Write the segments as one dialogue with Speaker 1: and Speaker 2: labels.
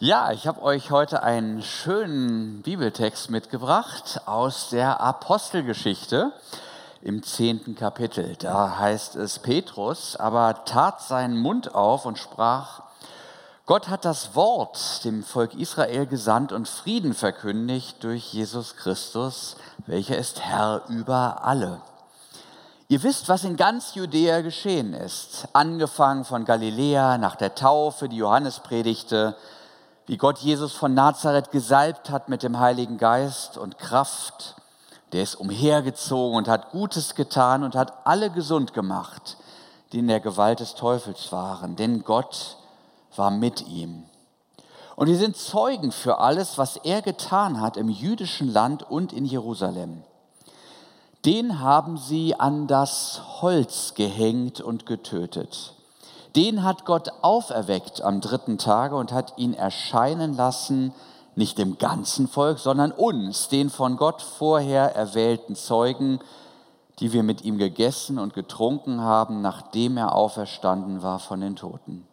Speaker 1: Ja, ich habe euch heute einen schönen Bibeltext mitgebracht aus der Apostelgeschichte im zehnten Kapitel. Da heißt es, Petrus aber tat seinen Mund auf und sprach, Gott hat das Wort dem Volk Israel gesandt und Frieden verkündigt durch Jesus Christus, welcher ist Herr über alle. Ihr wisst, was in ganz Judäa geschehen ist, angefangen von Galiläa nach der Taufe, die Johannes predigte, wie Gott Jesus von Nazareth gesalbt hat mit dem Heiligen Geist und Kraft. Der ist umhergezogen und hat Gutes getan und hat alle gesund gemacht, die in der Gewalt des Teufels waren, denn Gott war mit ihm. Und wir sind Zeugen für alles, was er getan hat im jüdischen Land und in Jerusalem. Den haben sie an das Holz gehängt und getötet den hat Gott auferweckt am dritten Tage und hat ihn erscheinen lassen, nicht dem ganzen Volk, sondern uns, den von Gott vorher erwählten Zeugen, die wir mit ihm gegessen und getrunken haben, nachdem er auferstanden war von den Toten.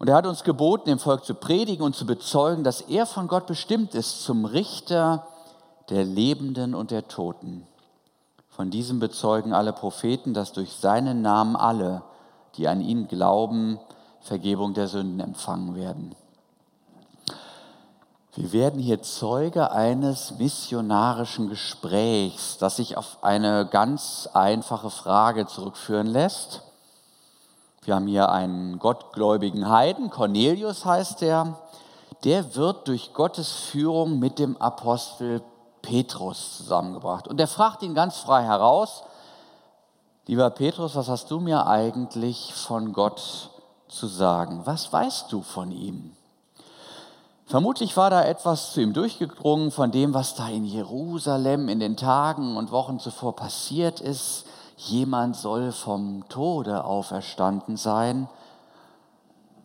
Speaker 1: Und er hat uns geboten, dem Volk zu predigen und zu bezeugen, dass er von Gott bestimmt ist zum Richter der Lebenden und der Toten. Von diesem bezeugen alle Propheten, dass durch seinen Namen alle, die an ihn glauben, Vergebung der Sünden empfangen werden. Wir werden hier Zeuge eines missionarischen Gesprächs, das sich auf eine ganz einfache Frage zurückführen lässt. Wir haben hier einen gottgläubigen Heiden, Cornelius heißt er, der wird durch Gottes Führung mit dem Apostel Petrus zusammengebracht. Und er fragt ihn ganz frei heraus, Lieber Petrus, was hast du mir eigentlich von Gott zu sagen? Was weißt du von ihm? Vermutlich war da etwas zu ihm durchgedrungen von dem, was da in Jerusalem in den Tagen und Wochen zuvor passiert ist. Jemand soll vom Tode auferstanden sein.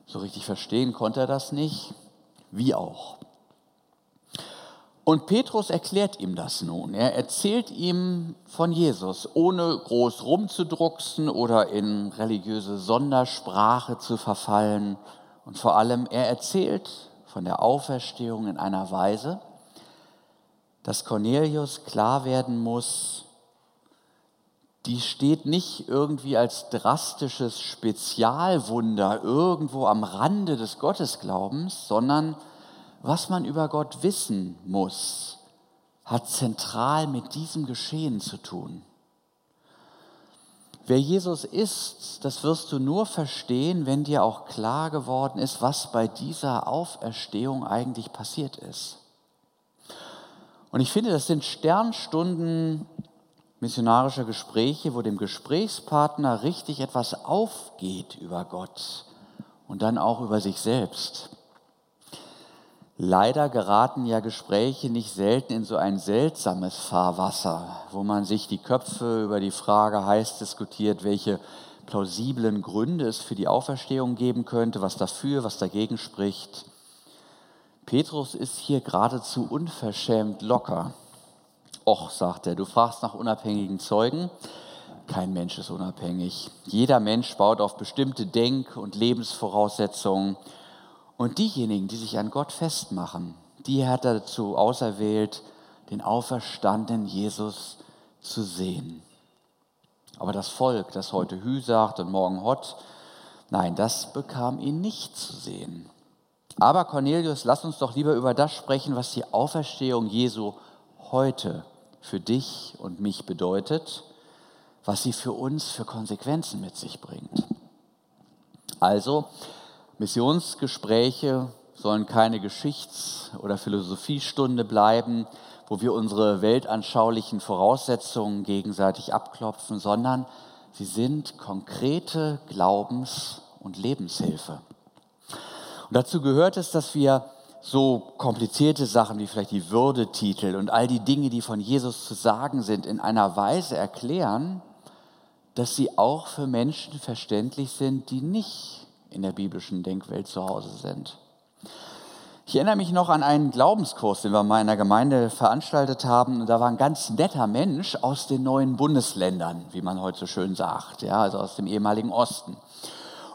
Speaker 1: So richtig verstehen konnte er das nicht. Wie auch. Und Petrus erklärt ihm das nun. Er erzählt ihm von Jesus, ohne groß rumzudrucksen oder in religiöse Sondersprache zu verfallen. Und vor allem, er erzählt von der Auferstehung in einer Weise, dass Cornelius klar werden muss, die steht nicht irgendwie als drastisches Spezialwunder irgendwo am Rande des Gottesglaubens, sondern was man über Gott wissen muss, hat zentral mit diesem Geschehen zu tun. Wer Jesus ist, das wirst du nur verstehen, wenn dir auch klar geworden ist, was bei dieser Auferstehung eigentlich passiert ist. Und ich finde, das sind Sternstunden missionarischer Gespräche, wo dem Gesprächspartner richtig etwas aufgeht über Gott und dann auch über sich selbst. Leider geraten ja Gespräche nicht selten in so ein seltsames Fahrwasser, wo man sich die Köpfe über die Frage heiß diskutiert, welche plausiblen Gründe es für die Auferstehung geben könnte, was dafür, was dagegen spricht. Petrus ist hier geradezu unverschämt locker. Och, sagt er, du fragst nach unabhängigen Zeugen. Kein Mensch ist unabhängig. Jeder Mensch baut auf bestimmte Denk- und Lebensvoraussetzungen und diejenigen, die sich an Gott festmachen, die hat er dazu auserwählt, den auferstandenen Jesus zu sehen. Aber das Volk, das heute Hü sagt und morgen Hott, nein, das bekam ihn nicht zu sehen. Aber Cornelius, lass uns doch lieber über das sprechen, was die Auferstehung Jesu heute für dich und mich bedeutet, was sie für uns für Konsequenzen mit sich bringt. Also, Missionsgespräche sollen keine Geschichts- oder Philosophiestunde bleiben, wo wir unsere weltanschaulichen Voraussetzungen gegenseitig abklopfen, sondern sie sind konkrete Glaubens- und Lebenshilfe. Und dazu gehört es, dass wir so komplizierte Sachen wie vielleicht die Würdetitel und all die Dinge, die von Jesus zu sagen sind, in einer Weise erklären, dass sie auch für Menschen verständlich sind, die nicht in der biblischen Denkwelt zu Hause sind. Ich erinnere mich noch an einen Glaubenskurs, den wir in der Gemeinde veranstaltet haben. da war ein ganz netter Mensch aus den neuen Bundesländern, wie man heute so schön sagt, ja, also aus dem ehemaligen Osten.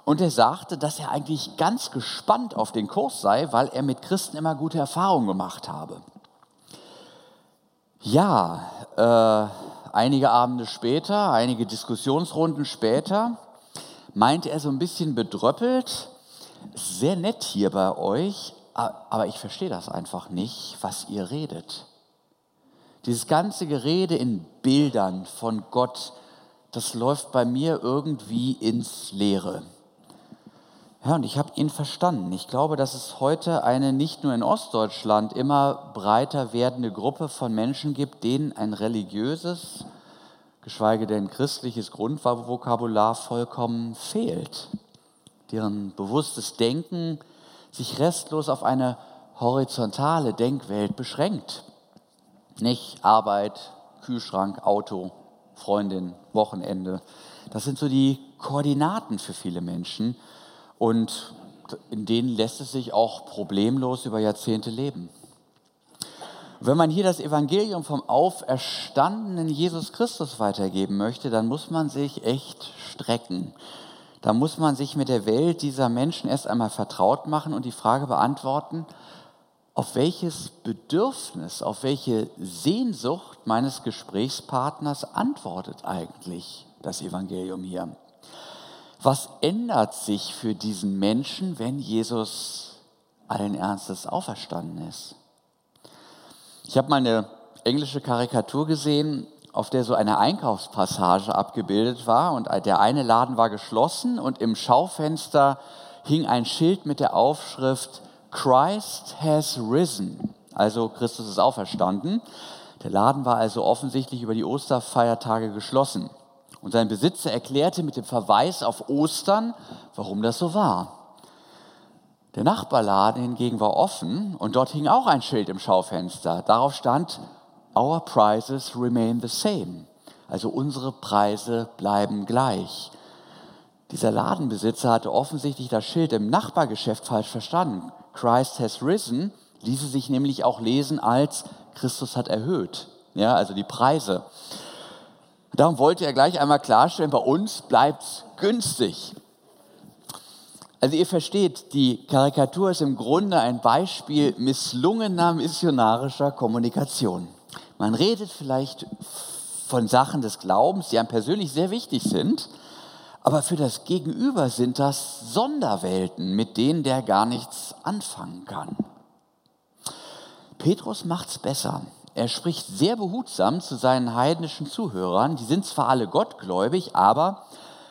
Speaker 1: Und er sagte, dass er eigentlich ganz gespannt auf den Kurs sei, weil er mit Christen immer gute Erfahrungen gemacht habe. Ja, äh, einige Abende später, einige Diskussionsrunden später, meinte er so ein bisschen bedröppelt, sehr nett hier bei euch, aber ich verstehe das einfach nicht, was ihr redet. Dieses ganze Gerede in Bildern von Gott, das läuft bei mir irgendwie ins Leere. Ja, und ich habe ihn verstanden. Ich glaube, dass es heute eine nicht nur in Ostdeutschland immer breiter werdende Gruppe von Menschen gibt, denen ein religiöses, geschweige denn christliches Grundvokabular vollkommen fehlt, deren bewusstes Denken sich restlos auf eine horizontale Denkwelt beschränkt. Nicht Arbeit, Kühlschrank, Auto, Freundin, Wochenende. Das sind so die Koordinaten für viele Menschen und in denen lässt es sich auch problemlos über Jahrzehnte leben. Wenn man hier das Evangelium vom auferstandenen Jesus Christus weitergeben möchte, dann muss man sich echt strecken. Da muss man sich mit der Welt dieser Menschen erst einmal vertraut machen und die Frage beantworten, auf welches Bedürfnis, auf welche Sehnsucht meines Gesprächspartners antwortet eigentlich das Evangelium hier? Was ändert sich für diesen Menschen, wenn Jesus allen Ernstes auferstanden ist? Ich habe mal eine englische Karikatur gesehen, auf der so eine Einkaufspassage abgebildet war und der eine Laden war geschlossen und im Schaufenster hing ein Schild mit der Aufschrift Christ has risen, also Christus ist auferstanden. Der Laden war also offensichtlich über die Osterfeiertage geschlossen. Und sein Besitzer erklärte mit dem Verweis auf Ostern, warum das so war. Der Nachbarladen hingegen war offen und dort hing auch ein Schild im Schaufenster. Darauf stand, Our prices remain the same. Also unsere Preise bleiben gleich. Dieser Ladenbesitzer hatte offensichtlich das Schild im Nachbargeschäft falsch verstanden. Christ has risen ließe sich nämlich auch lesen als Christus hat erhöht. Ja, also die Preise. Darum wollte er gleich einmal klarstellen, bei uns bleibt es günstig. Also ihr versteht, die Karikatur ist im Grunde ein Beispiel misslungener missionarischer Kommunikation. Man redet vielleicht von Sachen des Glaubens, die einem persönlich sehr wichtig sind, aber für das Gegenüber sind das Sonderwelten, mit denen der gar nichts anfangen kann. Petrus macht es besser. Er spricht sehr behutsam zu seinen heidnischen Zuhörern. Die sind zwar alle gottgläubig, aber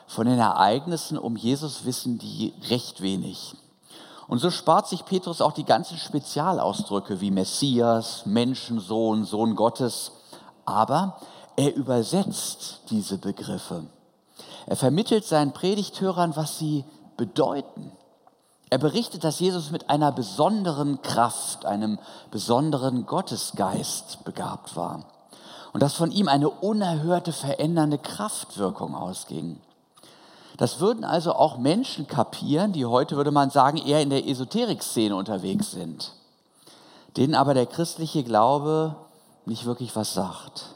Speaker 1: von den Ereignissen um Jesus wissen die recht wenig. Und so spart sich Petrus auch die ganzen Spezialausdrücke wie Messias, Menschensohn, Sohn Gottes. Aber er übersetzt diese Begriffe. Er vermittelt seinen Predigthörern, was sie bedeuten. Er berichtet, dass Jesus mit einer besonderen Kraft, einem besonderen Gottesgeist begabt war und dass von ihm eine unerhörte verändernde Kraftwirkung ausging. Das würden also auch Menschen kapieren, die heute, würde man sagen, eher in der Esoterik-Szene unterwegs sind, denen aber der christliche Glaube nicht wirklich was sagt.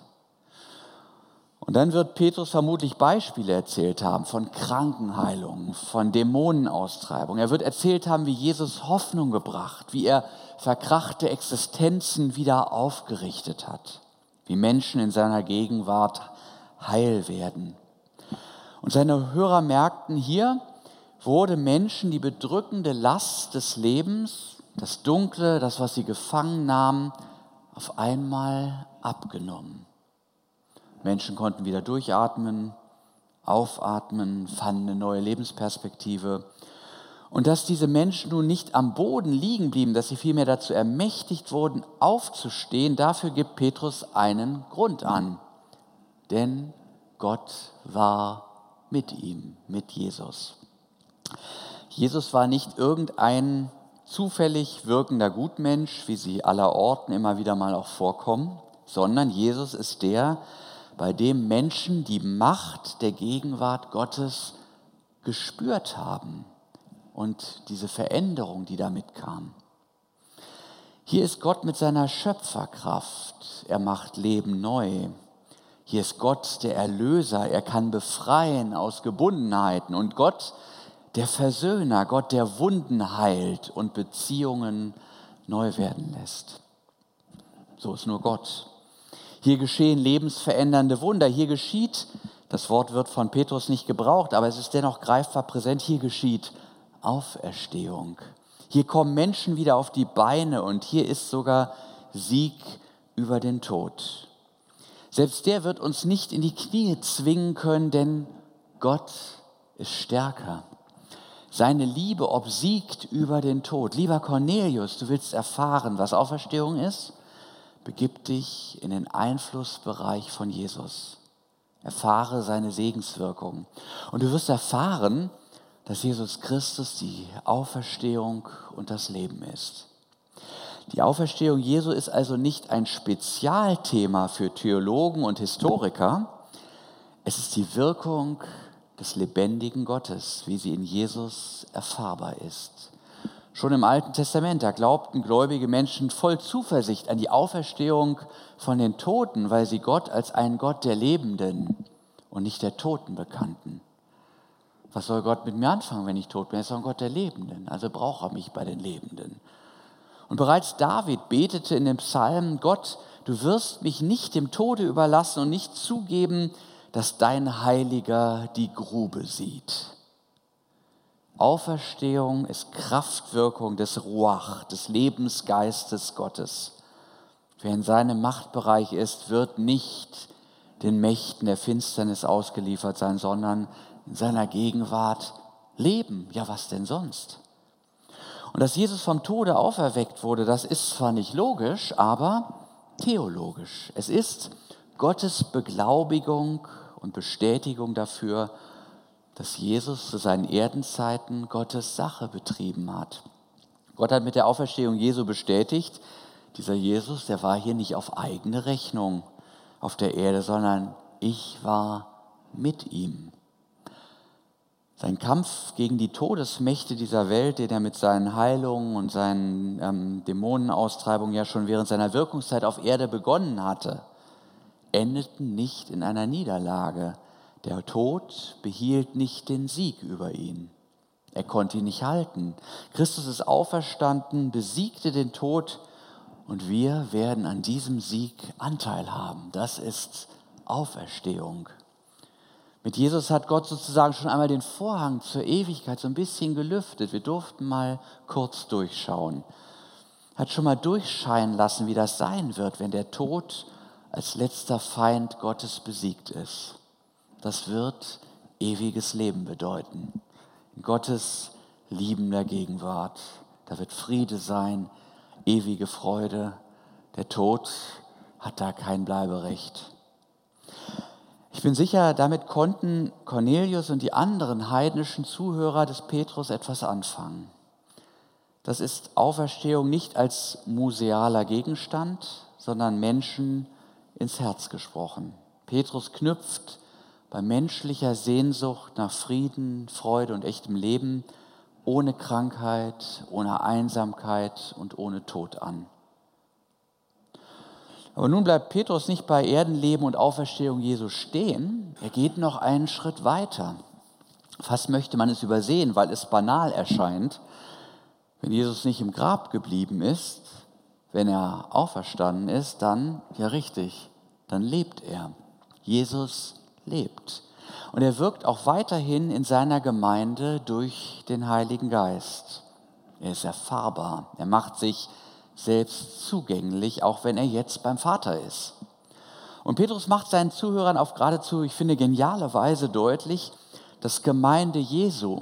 Speaker 1: Und dann wird Petrus vermutlich Beispiele erzählt haben von Krankenheilungen, von Dämonenaustreibung. Er wird erzählt haben, wie Jesus Hoffnung gebracht, wie er verkrachte Existenzen wieder aufgerichtet hat, wie Menschen in seiner Gegenwart heil werden. Und seine Hörer merkten hier, wurde Menschen die bedrückende Last des Lebens, das Dunkle, das, was sie gefangen nahmen, auf einmal abgenommen. Menschen konnten wieder durchatmen, aufatmen, fanden eine neue Lebensperspektive. Und dass diese Menschen nun nicht am Boden liegen blieben, dass sie vielmehr dazu ermächtigt wurden, aufzustehen, dafür gibt Petrus einen Grund an. Denn Gott war mit ihm, mit Jesus. Jesus war nicht irgendein zufällig wirkender Gutmensch, wie sie aller Orten immer wieder mal auch vorkommen, sondern Jesus ist der, bei dem Menschen die Macht der Gegenwart Gottes gespürt haben und diese Veränderung, die damit kam. Hier ist Gott mit seiner Schöpferkraft. Er macht Leben neu. Hier ist Gott der Erlöser. Er kann befreien aus Gebundenheiten. Und Gott, der Versöhner, Gott, der Wunden heilt und Beziehungen neu werden lässt. So ist nur Gott. Hier geschehen lebensverändernde Wunder. Hier geschieht, das Wort wird von Petrus nicht gebraucht, aber es ist dennoch greifbar präsent, hier geschieht Auferstehung. Hier kommen Menschen wieder auf die Beine und hier ist sogar Sieg über den Tod. Selbst der wird uns nicht in die Knie zwingen können, denn Gott ist stärker. Seine Liebe obsiegt über den Tod. Lieber Cornelius, du willst erfahren, was Auferstehung ist? Begib dich in den Einflussbereich von Jesus. Erfahre seine Segenswirkung. Und du wirst erfahren, dass Jesus Christus die Auferstehung und das Leben ist. Die Auferstehung Jesu ist also nicht ein Spezialthema für Theologen und Historiker. Es ist die Wirkung des lebendigen Gottes, wie sie in Jesus erfahrbar ist. Schon im Alten Testament, da glaubten gläubige Menschen voll Zuversicht an die Auferstehung von den Toten, weil sie Gott als einen Gott der Lebenden und nicht der Toten bekannten. Was soll Gott mit mir anfangen, wenn ich tot bin? Er ist ein Gott der Lebenden, also braucht er mich bei den Lebenden. Und bereits David betete in dem Psalm, Gott, du wirst mich nicht dem Tode überlassen und nicht zugeben, dass dein Heiliger die Grube sieht. Auferstehung ist Kraftwirkung des Ruach, des Lebensgeistes Gottes. Wer in seinem Machtbereich ist, wird nicht den Mächten der Finsternis ausgeliefert sein, sondern in seiner Gegenwart leben. Ja, was denn sonst? Und dass Jesus vom Tode auferweckt wurde, das ist zwar nicht logisch, aber theologisch. Es ist Gottes Beglaubigung und Bestätigung dafür, dass Jesus zu seinen Erdenzeiten Gottes Sache betrieben hat. Gott hat mit der Auferstehung Jesu bestätigt, dieser Jesus, der war hier nicht auf eigene Rechnung auf der Erde, sondern ich war mit ihm. Sein Kampf gegen die Todesmächte dieser Welt, den er mit seinen Heilungen und seinen ähm, Dämonenaustreibungen ja schon während seiner Wirkungszeit auf Erde begonnen hatte, endeten nicht in einer Niederlage. Der Tod behielt nicht den Sieg über ihn. Er konnte ihn nicht halten. Christus ist auferstanden, besiegte den Tod und wir werden an diesem Sieg Anteil haben. Das ist Auferstehung. Mit Jesus hat Gott sozusagen schon einmal den Vorhang zur Ewigkeit so ein bisschen gelüftet. Wir durften mal kurz durchschauen. Hat schon mal durchscheinen lassen, wie das sein wird, wenn der Tod als letzter Feind Gottes besiegt ist. Das wird ewiges Leben bedeuten. In Gottes liebender Gegenwart. Da wird Friede sein, ewige Freude. Der Tod hat da kein Bleiberecht. Ich bin sicher, damit konnten Cornelius und die anderen heidnischen Zuhörer des Petrus etwas anfangen. Das ist Auferstehung nicht als musealer Gegenstand, sondern Menschen ins Herz gesprochen. Petrus knüpft bei menschlicher Sehnsucht nach Frieden, Freude und echtem Leben ohne Krankheit, ohne Einsamkeit und ohne Tod an. Aber nun bleibt Petrus nicht bei Erdenleben und Auferstehung Jesu stehen, er geht noch einen Schritt weiter. Fast möchte man es übersehen, weil es banal erscheint, wenn Jesus nicht im Grab geblieben ist, wenn er auferstanden ist, dann, ja richtig, dann lebt er. Jesus lebt. Und er wirkt auch weiterhin in seiner Gemeinde durch den Heiligen Geist. Er ist erfahrbar. Er macht sich selbst zugänglich, auch wenn er jetzt beim Vater ist. Und Petrus macht seinen Zuhörern auf geradezu, ich finde, geniale Weise deutlich, dass Gemeinde Jesu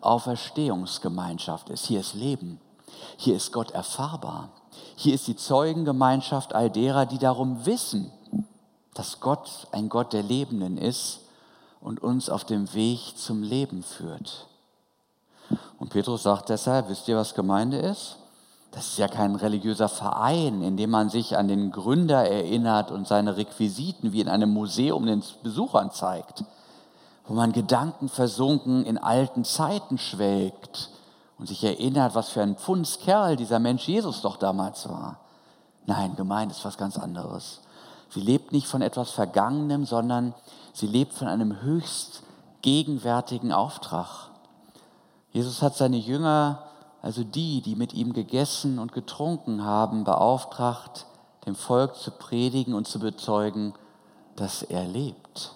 Speaker 1: Auferstehungsgemeinschaft ist. Hier ist Leben. Hier ist Gott erfahrbar. Hier ist die Zeugengemeinschaft all derer, die darum wissen, dass Gott ein Gott der Lebenden ist und uns auf dem Weg zum Leben führt. Und Petrus sagt deshalb, wisst ihr, was Gemeinde ist? Das ist ja kein religiöser Verein, in dem man sich an den Gründer erinnert und seine Requisiten wie in einem Museum den Besuchern zeigt, wo man gedankenversunken in alten Zeiten schwelgt und sich erinnert, was für ein Pfundskerl dieser Mensch Jesus doch damals war. Nein, gemeint ist was ganz anderes. Sie lebt nicht von etwas Vergangenem, sondern sie lebt von einem höchst gegenwärtigen Auftrag. Jesus hat seine Jünger, also die, die mit ihm gegessen und getrunken haben, beauftragt, dem Volk zu predigen und zu bezeugen, dass er lebt.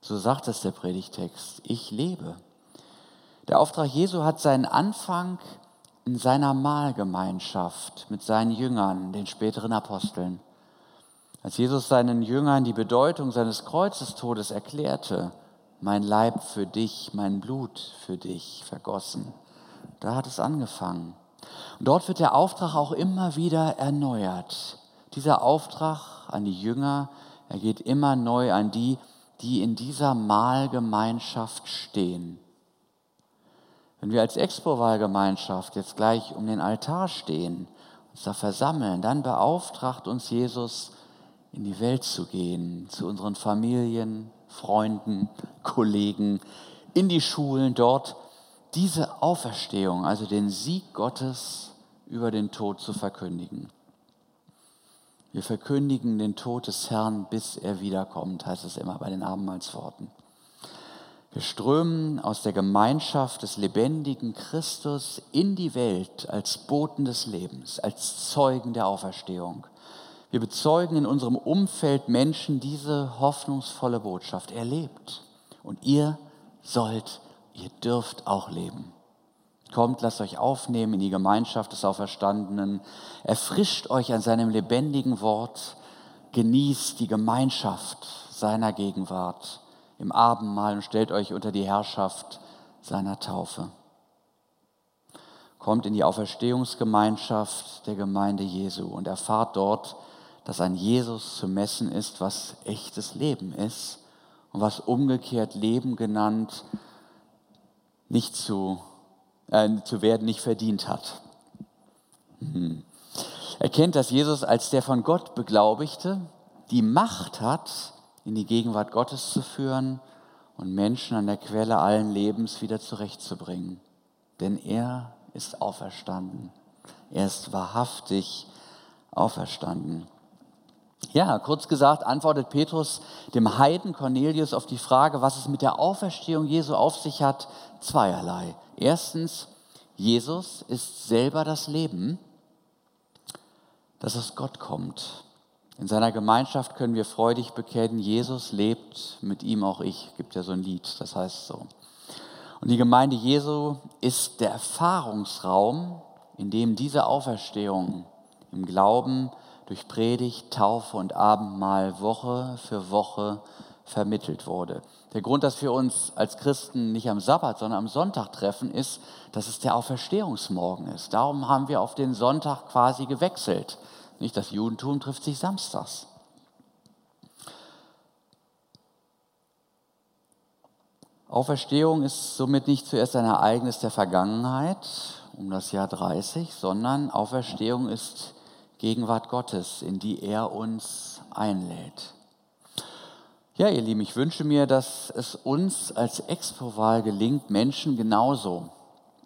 Speaker 1: So sagt es der Predigtext, ich lebe. Der Auftrag Jesu hat seinen Anfang in seiner Mahlgemeinschaft mit seinen Jüngern, den späteren Aposteln. Als Jesus seinen Jüngern die Bedeutung seines Kreuzestodes erklärte, mein Leib für dich, mein Blut für dich vergossen, da hat es angefangen. Und dort wird der Auftrag auch immer wieder erneuert. Dieser Auftrag an die Jünger, er geht immer neu an die, die in dieser Mahlgemeinschaft stehen. Wenn wir als Expo-Wahlgemeinschaft jetzt gleich um den Altar stehen, uns da versammeln, dann beauftragt uns Jesus, in die Welt zu gehen, zu unseren Familien, Freunden, Kollegen, in die Schulen, dort diese Auferstehung, also den Sieg Gottes über den Tod zu verkündigen. Wir verkündigen den Tod des Herrn, bis er wiederkommt, heißt es immer bei den Abendmahlsworten. Wir strömen aus der Gemeinschaft des lebendigen Christus in die Welt als Boten des Lebens, als Zeugen der Auferstehung. Wir bezeugen in unserem Umfeld Menschen diese hoffnungsvolle Botschaft. Er lebt und ihr sollt, ihr dürft auch leben. Kommt, lasst euch aufnehmen in die Gemeinschaft des Auferstandenen. Erfrischt euch an seinem lebendigen Wort. Genießt die Gemeinschaft seiner Gegenwart im Abendmahl und stellt euch unter die Herrschaft seiner Taufe. Kommt in die Auferstehungsgemeinschaft der Gemeinde Jesu und erfahrt dort, dass an Jesus zu messen ist, was echtes Leben ist und was umgekehrt Leben genannt nicht zu äh, zu werden nicht verdient hat. Hm. Erkennt, dass Jesus als der von Gott Beglaubigte die Macht hat, in die Gegenwart Gottes zu führen und Menschen an der Quelle allen Lebens wieder zurechtzubringen. Denn er ist auferstanden. Er ist wahrhaftig auferstanden. Ja, kurz gesagt, antwortet Petrus dem Heiden Cornelius auf die Frage, was es mit der Auferstehung Jesu auf sich hat, zweierlei. Erstens, Jesus ist selber das Leben, das aus Gott kommt. In seiner Gemeinschaft können wir freudig bekennen, Jesus lebt, mit ihm auch ich. Gibt ja so ein Lied, das heißt so. Und die Gemeinde Jesu ist der Erfahrungsraum, in dem diese Auferstehung im Glauben durch Predigt, Taufe und Abendmahl Woche für Woche vermittelt wurde. Der Grund, dass wir uns als Christen nicht am Sabbat, sondern am Sonntag treffen, ist, dass es der Auferstehungsmorgen ist. Darum haben wir auf den Sonntag quasi gewechselt. Nicht das Judentum trifft sich samstags. Auferstehung ist somit nicht zuerst ein Ereignis der Vergangenheit um das Jahr 30, sondern Auferstehung ist Gegenwart Gottes, in die er uns einlädt. Ja, ihr Lieben, ich wünsche mir, dass es uns als Expo-Wahl gelingt, Menschen genauso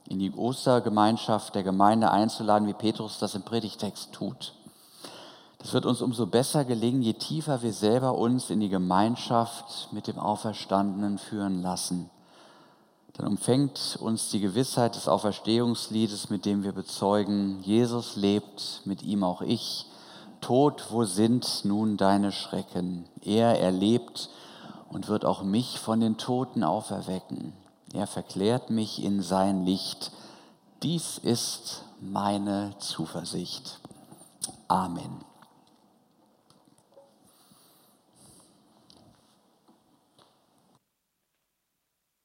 Speaker 1: in die Ostergemeinschaft der Gemeinde einzuladen, wie Petrus das im Predigtext tut. Das wird uns umso besser gelingen, je tiefer wir selber uns in die Gemeinschaft mit dem Auferstandenen führen lassen dann umfängt uns die Gewissheit des Auferstehungsliedes, mit dem wir bezeugen, Jesus lebt, mit ihm auch ich. Tod, wo sind nun deine Schrecken? Er erlebt und wird auch mich von den Toten auferwecken. Er verklärt mich in sein Licht. Dies ist meine Zuversicht. Amen.